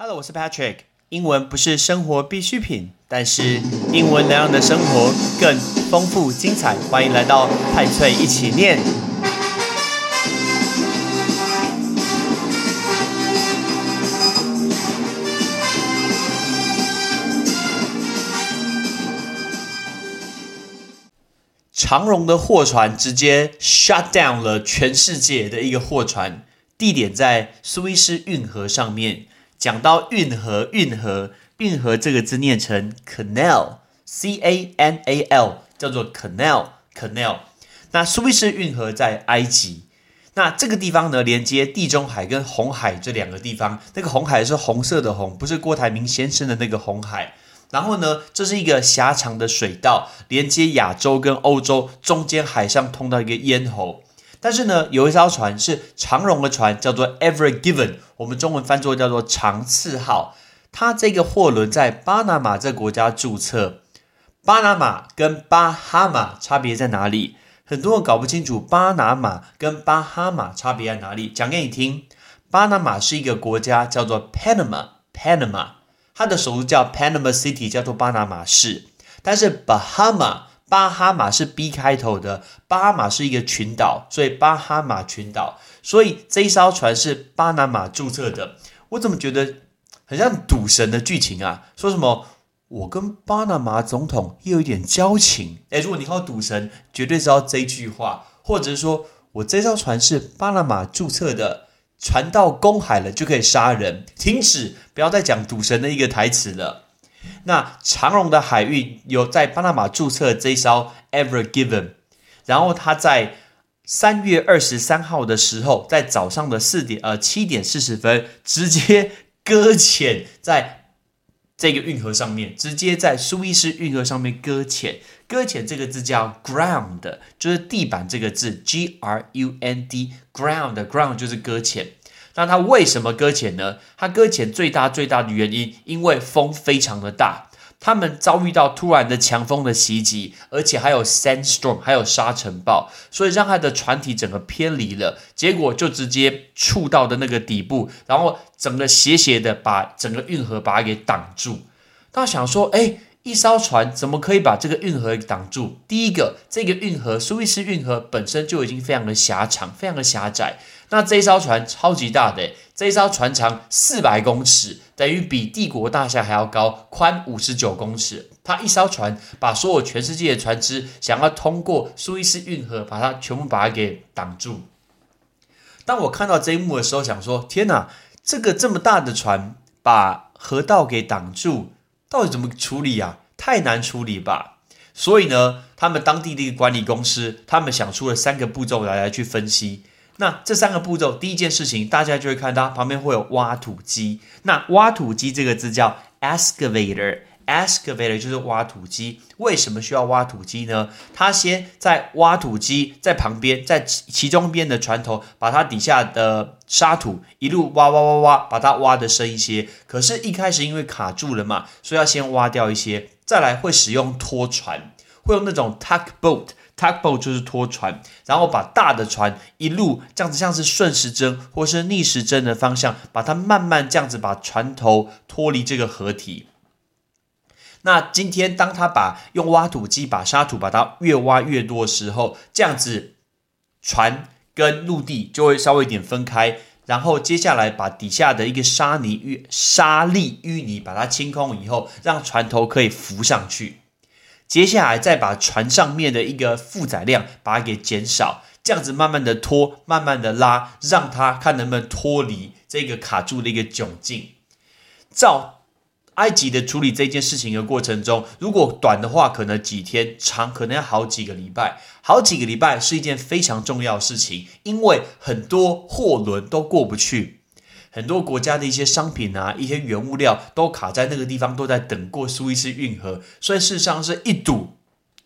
Hello，我是 Patrick。英文不是生活必需品，但是英文能让你的生活更丰富精彩。欢迎来到派翠一起念。长荣的货船直接 shut down 了全世界的一个货船，地点在苏伊士运河上面。讲到运河，运河，运河这个字念成 canal，c a n a l，叫做 canal，canal。那苏伊士运河在埃及，那这个地方呢，连接地中海跟红海这两个地方。那个红海是红色的红，不是郭台铭先生的那个红海。然后呢，这是一个狭长的水道，连接亚洲跟欧洲，中间海上通到一个咽喉。但是呢，有一艘船是长荣的船，叫做 Ever Given，我们中文翻作叫做长次号。它这个货轮在巴拿马这国家注册。巴拿马跟巴哈马差别在哪里？很多人搞不清楚巴拿马跟巴哈马差别在哪里。讲给你听，巴拿马是一个国家，叫做 Panama，Panama。它的首都叫 Panama City，叫做巴拿马市。但是巴哈马，巴哈马是 B 开头的，巴哈马是一个群岛，所以巴哈马群岛。所以这一艘船是巴拿马注册的。我怎么觉得很像赌神的剧情啊？说什么我跟巴拿马总统又有一点交情？诶，如果你靠赌神，绝对知道这句话，或者是说我这艘船是巴拿马注册的。船到公海了就可以杀人，停止，不要再讲赌神的一个台词了。那长荣的海运有在巴拿马注册这一艘 Ever Given，然后他在三月二十三号的时候，在早上的四点呃七点四十分，直接搁浅在这个运河上面，直接在苏伊士运河上面搁浅。搁浅这个字叫 ground，就是地板这个字，G R U N D，ground，ground 就是搁浅。那它为什么搁浅呢？它搁浅最大最大的原因，因为风非常的大，他们遭遇到突然的强风的袭击，而且还有 sandstorm，还有沙尘暴，所以让它的船体整个偏离了，结果就直接触到的那个底部，然后整个斜斜的把整个运河把它给挡住。他想说，哎。一艘船怎么可以把这个运河挡住？第一个，这个运河苏伊士运河本身就已经非常的狭长，非常的狭窄。那这一艘船超级大的，这一艘船长四百公尺，等于比帝国大厦还要高，宽五十九公尺。它一艘船把所有全世界的船只想要通过苏伊士运河，把它全部把它给挡住。当我看到这一幕的时候，想说：天哪，这个这么大的船把河道给挡住！到底怎么处理啊？太难处理吧。所以呢，他们当地的一个管理公司，他们想出了三个步骤来来去分析。那这三个步骤，第一件事情，大家就会看到旁边会有挖土机。那挖土机这个字叫 excavator。excavator 就是挖土机，为什么需要挖土机呢？他先在挖土机在旁边，在其中边的船头，把它底下的沙土一路挖挖挖挖，把它挖的深一些。可是，一开始因为卡住了嘛，所以要先挖掉一些，再来会使用拖船，会用那种 tug boat boat 就是拖船，然后把大的船一路这样子，像是顺时针或是逆时针的方向，把它慢慢这样子把船头脱离这个河体。那今天，当他把用挖土机把沙土把它越挖越多的时候，这样子船跟陆地就会稍微一点分开。然后接下来把底下的一个沙泥淤沙粒淤泥把它清空以后，让船头可以浮上去。接下来再把船上面的一个负载量把它给减少，这样子慢慢的拖，慢慢的拉，让它看能不能脱离这个卡住的一个窘境。照。埃及的处理这件事情的过程中，如果短的话，可能几天；长可能要好几个礼拜。好几个礼拜是一件非常重要的事情，因为很多货轮都过不去，很多国家的一些商品啊，一些原物料都卡在那个地方，都在等过苏伊士运河。所以事实上是一堵，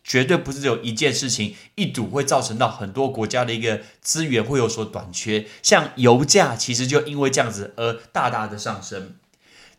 绝对不是只有一件事情，一堵会造成到很多国家的一个资源会有所短缺。像油价，其实就因为这样子而大大的上升。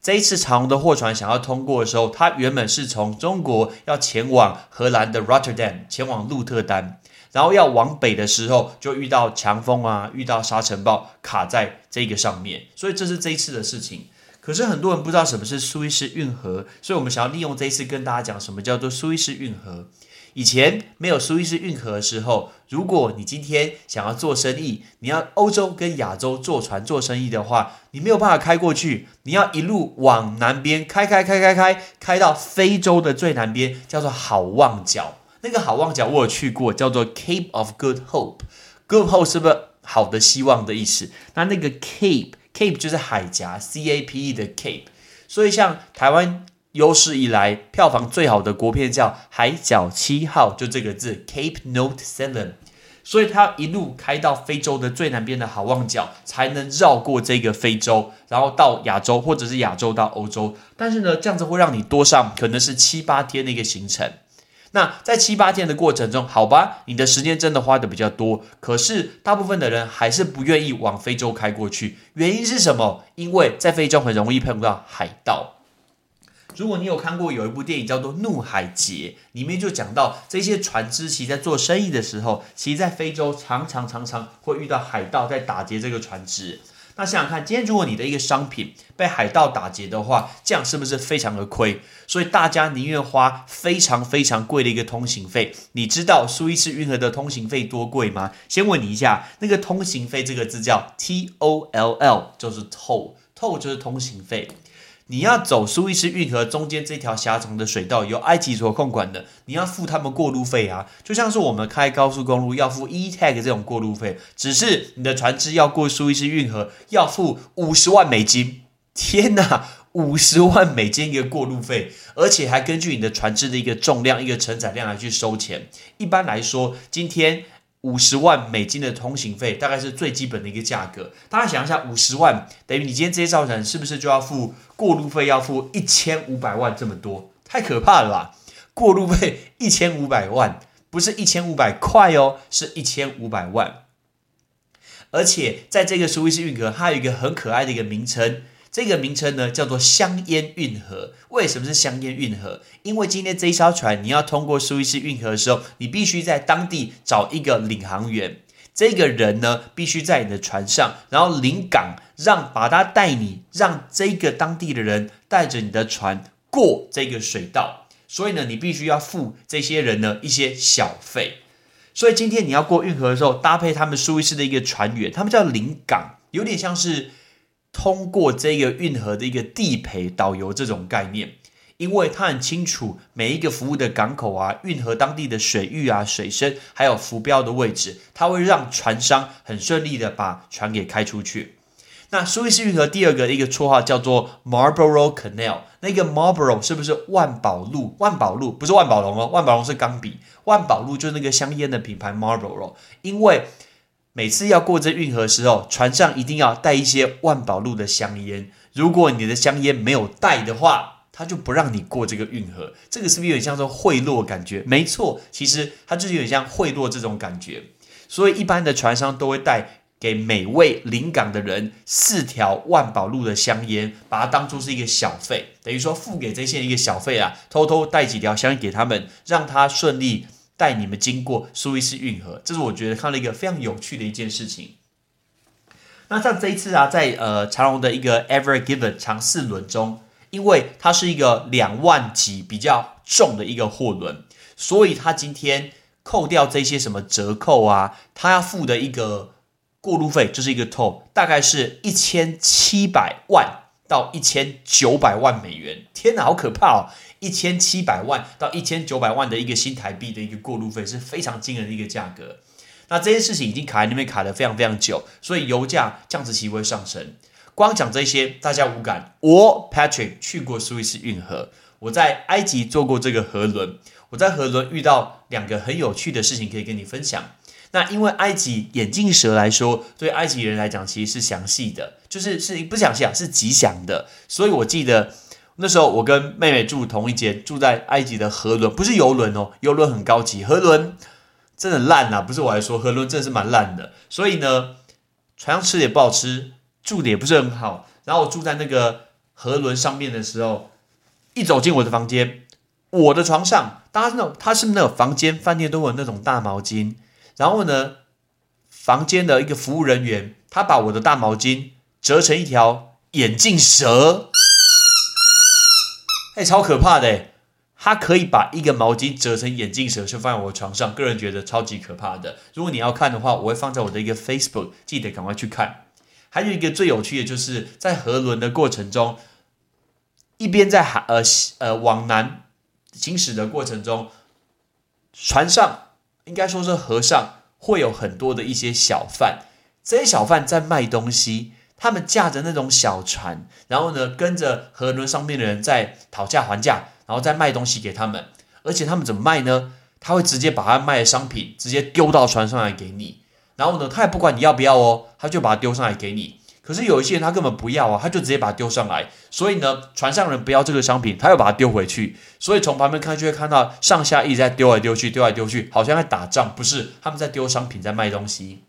这一次长荣的货船想要通过的时候，它原本是从中国要前往荷兰的 Rotterdam，前往鹿特丹，然后要往北的时候就遇到强风啊，遇到沙尘暴卡在这个上面，所以这是这一次的事情。可是很多人不知道什么是苏伊士运河，所以我们想要利用这一次跟大家讲什么叫做苏伊士运河。以前没有苏伊士运河的时候，如果你今天想要做生意，你要欧洲跟亚洲坐船做生意的话，你没有办法开过去，你要一路往南边开开开开开，开到非洲的最南边，叫做好望角。那个好望角我有去过，叫做 Cape of Good Hope。Good Hope 是不是好的希望的意思？那那个 Cape。Cape 就是海峡，C A P E 的 Cape，所以像台湾有史以来票房最好的国片叫《海角七号》，就这个字 Cape Note Seven，所以它一路开到非洲的最南边的好望角，才能绕过这个非洲，然后到亚洲，或者是亚洲到欧洲。但是呢，这样子会让你多上可能是七八天的一个行程。那在七八天的过程中，好吧，你的时间真的花的比较多，可是大部分的人还是不愿意往非洲开过去。原因是什么？因为在非洲很容易碰到海盗。如果你有看过有一部电影叫做《怒海劫》，里面就讲到这些船只其实在做生意的时候，其实在非洲常常常常会遇到海盗在打劫这个船只。那想想看，今天如果你的一个商品被海盗打劫的话，这样是不是非常的亏？所以大家宁愿花非常非常贵的一个通行费。你知道苏伊士运河的通行费多贵吗？先问你一下，那个通行费这个字叫 T O L L，就是 toll，toll 就是通行费。你要走苏伊士运河中间这条狭长的水道，由埃及所控管的，你要付他们过路费啊，就像是我们开高速公路要付 e tag 这种过路费，只是你的船只要过苏伊士运河要付五十万美金，天哪，五十万美金一个过路费，而且还根据你的船只的一个重量、一个承载量来去收钱。一般来说，今天。五十万美金的通行费大概是最基本的一个价格。大家想一下，五十万等于你今天这些造成是不是就要付过路费？要付一千五百万这么多，太可怕了吧！过路费 一千五百万，不是一千五百块哦，是一千五百万。而且在这个苏伊士运河，它有一个很可爱的一个名称。这个名称呢叫做香烟运河。为什么是香烟运河？因为今天这一艘船你要通过苏伊士运河的时候，你必须在当地找一个领航员。这个人呢必须在你的船上，然后领港，让把他带你，让这个当地的人带着你的船过这个水道。所以呢，你必须要付这些人呢一些小费。所以今天你要过运河的时候，搭配他们苏伊士的一个船员，他们叫领港，有点像是。通过这个运河的一个地陪导游这种概念，因为他很清楚每一个服务的港口啊、运河当地的水域啊、水深，还有浮标的位置，他会让船商很顺利的把船给开出去。那苏伊士运河第二个一个绰号叫做 Marlborough Canal，那个 Marlborough 是不是万宝路？万宝路不是万宝龙哦，万宝龙是钢笔，万宝路就是那个香烟的品牌 Marlborough，因为。每次要过这运河的时候，船上一定要带一些万宝路的香烟。如果你的香烟没有带的话，他就不让你过这个运河。这个是不是有点像说贿赂感觉？没错，其实它就是有点像贿赂这种感觉。所以一般的船商都会带给每位临港的人四条万宝路的香烟，把它当做是一个小费，等于说付给这些人一个小费啊，偷偷带几条香烟给他们，让他顺利。带你们经过苏伊士运河，这是我觉得看了一个非常有趣的一件事情。那像这一次啊，在呃长隆的一个 Ever Given 长四轮中，因为它是一个两万级比较重的一个货轮，所以它今天扣掉这些什么折扣啊，它要付的一个过路费就是一个 toll，大概是一千七百万到一千九百万美元。天哪，好可怕哦！一千七百万到一千九百万的一个新台币的一个过路费是非常惊人的一个价格。那这件事情已经卡在那边卡了非常非常久，所以油价降子期会上升。光讲这些大家无感。我 Patrick 去过苏伊士运河，我在埃及坐过这个河轮，我在河轮遇到两个很有趣的事情可以跟你分享。那因为埃及眼镜蛇来说，对埃及人来讲其实是详细的，就是是不详细啊，是吉祥的。所以我记得。那时候我跟妹妹住同一间，住在埃及的河轮，不是游轮哦，游轮很高级，河轮真的烂呐，不是我来说，河轮真的是蛮烂的。所以呢，船上吃的也不好吃，住的也不是很好。然后我住在那个河轮上面的时候，一走进我的房间，我的床上，大家那种，他是那种房间饭店都有那种大毛巾，然后呢，房间的一个服务人员，他把我的大毛巾折成一条眼镜蛇。哎，超可怕的！他可以把一个毛巾折成眼镜蛇，就放在我床上。个人觉得超级可怕的。如果你要看的话，我会放在我的一个 Facebook，记得赶快去看。还有一个最有趣的就是在河轮的过程中，一边在海呃呃往南行驶的过程中，船上应该说是河上会有很多的一些小贩，这些小贩在卖东西。他们驾着那种小船，然后呢，跟着河轮上面的人在讨价还价，然后再卖东西给他们。而且他们怎么卖呢？他会直接把他卖的商品直接丢到船上来给你，然后呢，他也不管你要不要哦，他就把它丢上来给你。可是有一些人他根本不要啊，他就直接把它丢上来。所以呢，船上人不要这个商品，他又把它丢回去。所以从旁边看就会看到上下一直在丢来丢去，丢来丢去，好像在打仗。不是，他们在丢商品，在卖东西。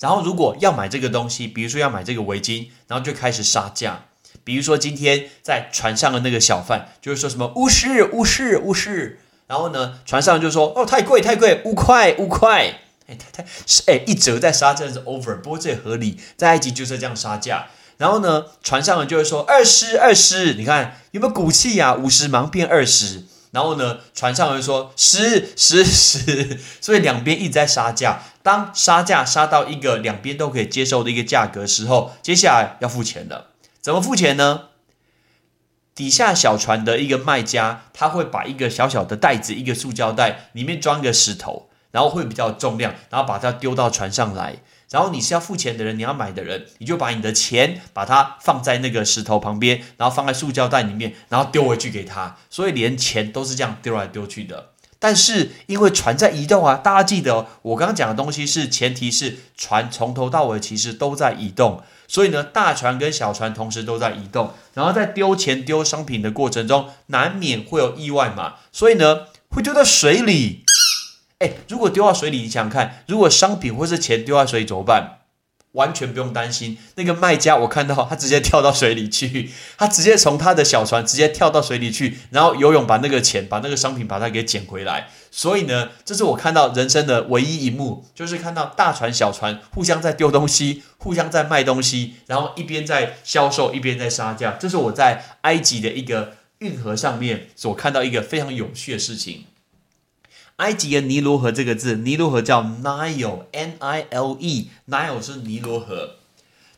然后，如果要买这个东西，比如说要买这个围巾，然后就开始杀价。比如说今天在船上的那个小贩，就是说什么五十、五十、五十。然后呢，船上就说哦，太贵，太贵，五块，五块。哎，太太是哎，一折再杀价是 over，不过这也合理，在埃及就是这样杀价。然后呢，船上人就会说二十、二十，你看有没有骨气呀？五十忙变二十。然后呢，船上人说十、十、十，所以两边一直在杀价。当杀价杀到一个两边都可以接受的一个价格时候，接下来要付钱了。怎么付钱呢？底下小船的一个卖家，他会把一个小小的袋子，一个塑胶袋，里面装一个石头，然后会比较重量，然后把它丢到船上来。然后你是要付钱的人，你要买的人，你就把你的钱把它放在那个石头旁边，然后放在塑胶袋里面，然后丢回去给他。所以连钱都是这样丢来丢去的。但是因为船在移动啊，大家记得我刚刚讲的东西是前提是船从头到尾其实都在移动，所以呢大船跟小船同时都在移动，然后在丢钱丢商品的过程中难免会有意外嘛，所以呢会丢到水里。哎，如果丢到水里，你想想看，如果商品或是钱丢到水里怎么办？完全不用担心，那个卖家我看到他直接跳到水里去，他直接从他的小船直接跳到水里去，然后游泳把那个钱、把那个商品把它给捡回来。所以呢，这是我看到人生的唯一一幕，就是看到大船、小船互相在丢东西，互相在卖东西，然后一边在销售，一边在杀价。这是我在埃及的一个运河上面所看到一个非常有趣的事情。埃及的尼罗河这个字，尼罗河叫 Nile，N-I-L-E，Nile 是尼罗河。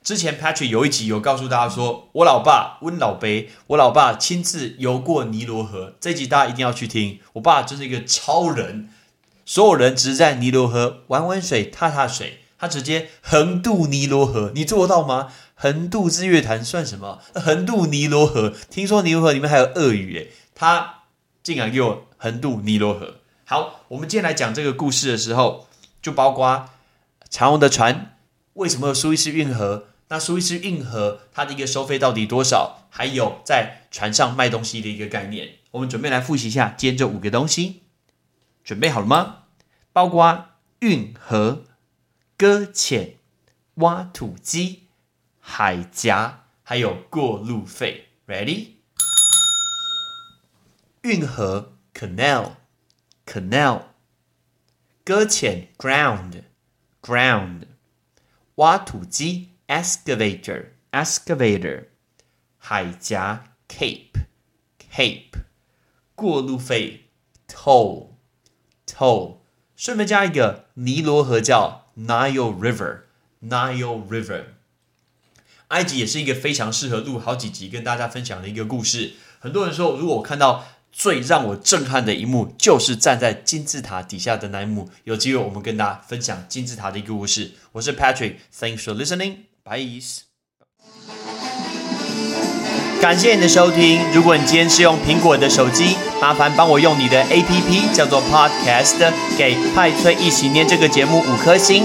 之前 Patrick 有一集有告诉大家说，我老爸温老杯，我老爸亲自游过尼罗河。这集大家一定要去听。我爸真是一个超人，所有人只是在尼罗河玩玩水、踏踏水，他直接横渡尼罗河。你做得到吗？横渡日月潭算什么？横渡尼罗河，听说尼罗河里面还有鳄鱼诶，他竟然给我横渡尼罗河。好，我们今天来讲这个故事的时候，就包括长荣的船为什么有苏伊士运河？那苏伊士运河它的一个收费到底多少？还有在船上卖东西的一个概念，我们准备来复习一下今天这五个东西，准备好了吗？包括运河、搁浅、挖土机、海峡，还有过路费。Ready？运河 （canal）。canal，搁浅 ground，ground，挖土机 excavator，excavator，海峡 cape，cape，过路费 toll，toll，顺便加一个尼罗河叫 Nile River，Nile River。埃及也是一个非常适合录好几集跟大家分享的一个故事。很多人说，如果我看到。最让我震撼的一幕，就是站在金字塔底下的那一幕。有机会我们跟大家分享金字塔的一个故事。我是 Patrick，Thanks for listening. Bye. 感谢你的收听。如果你今天是用苹果的手机，麻烦帮我用你的 APP 叫做 Podcast，给派崔一起念这个节目五颗星。